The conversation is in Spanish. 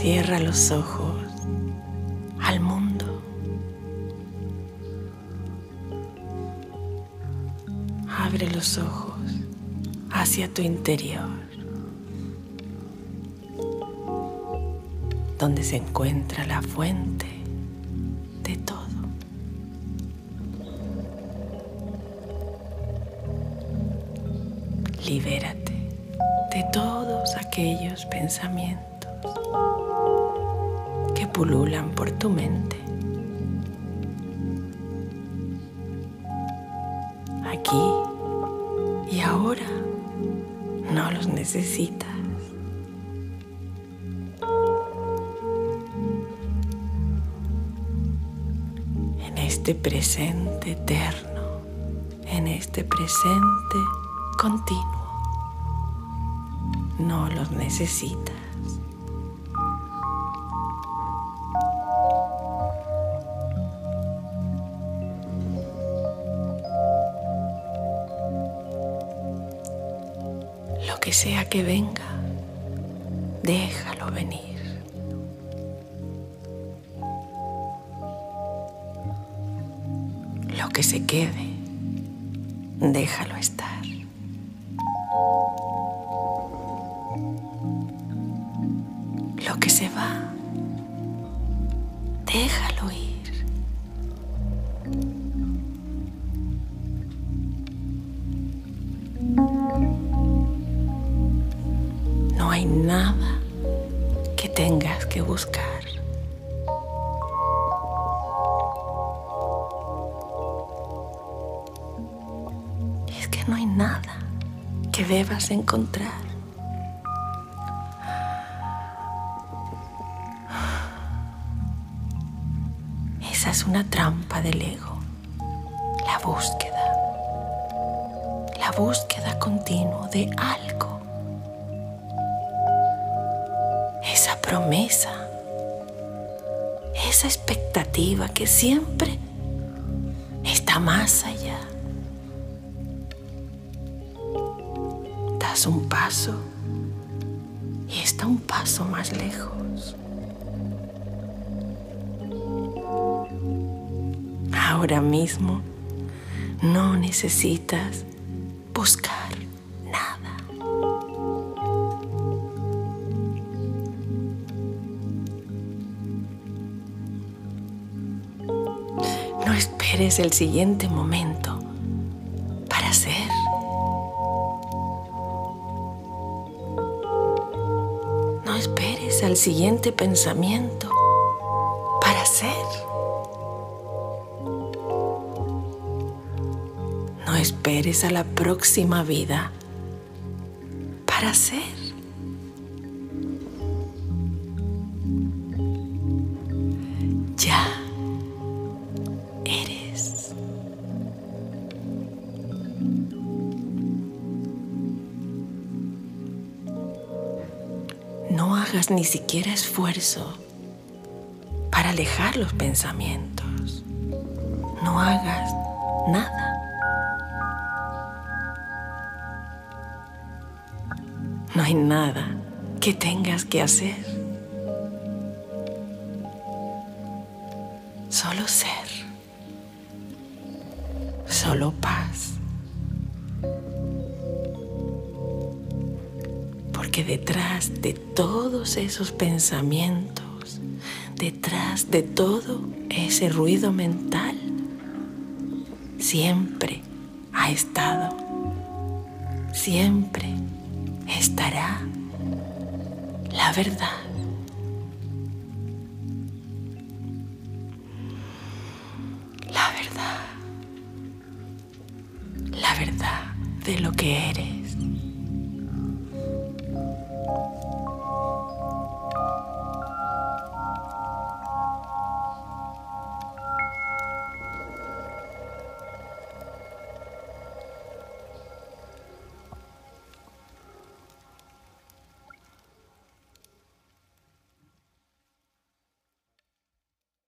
Cierra los ojos al mundo. Abre los ojos hacia tu interior, donde se encuentra la fuente de todo. Libérate de todos aquellos pensamientos pululan por tu mente. Aquí y ahora no los necesitas. En este presente eterno, en este presente continuo, no los necesitas. Lo que sea que venga, déjalo venir. Lo que se quede, déjalo estar. Lo que se va, déjalo ir. Hay nada que tengas que buscar. Es que no hay nada que debas encontrar. Esa es una trampa del ego, la búsqueda, la búsqueda continua de algo, promesa, esa expectativa que siempre está más allá. Das un paso y está un paso más lejos. Ahora mismo no necesitas buscar esperes el siguiente momento para hacer. No esperes al siguiente pensamiento para hacer. No esperes a la próxima vida para ser. No hagas ni siquiera esfuerzo para alejar los pensamientos. No hagas nada. No hay nada que tengas que hacer. Solo ser. Solo paz. Detrás de todos esos pensamientos, detrás de todo ese ruido mental, siempre ha estado, siempre estará la verdad. La verdad. La verdad de lo que eres.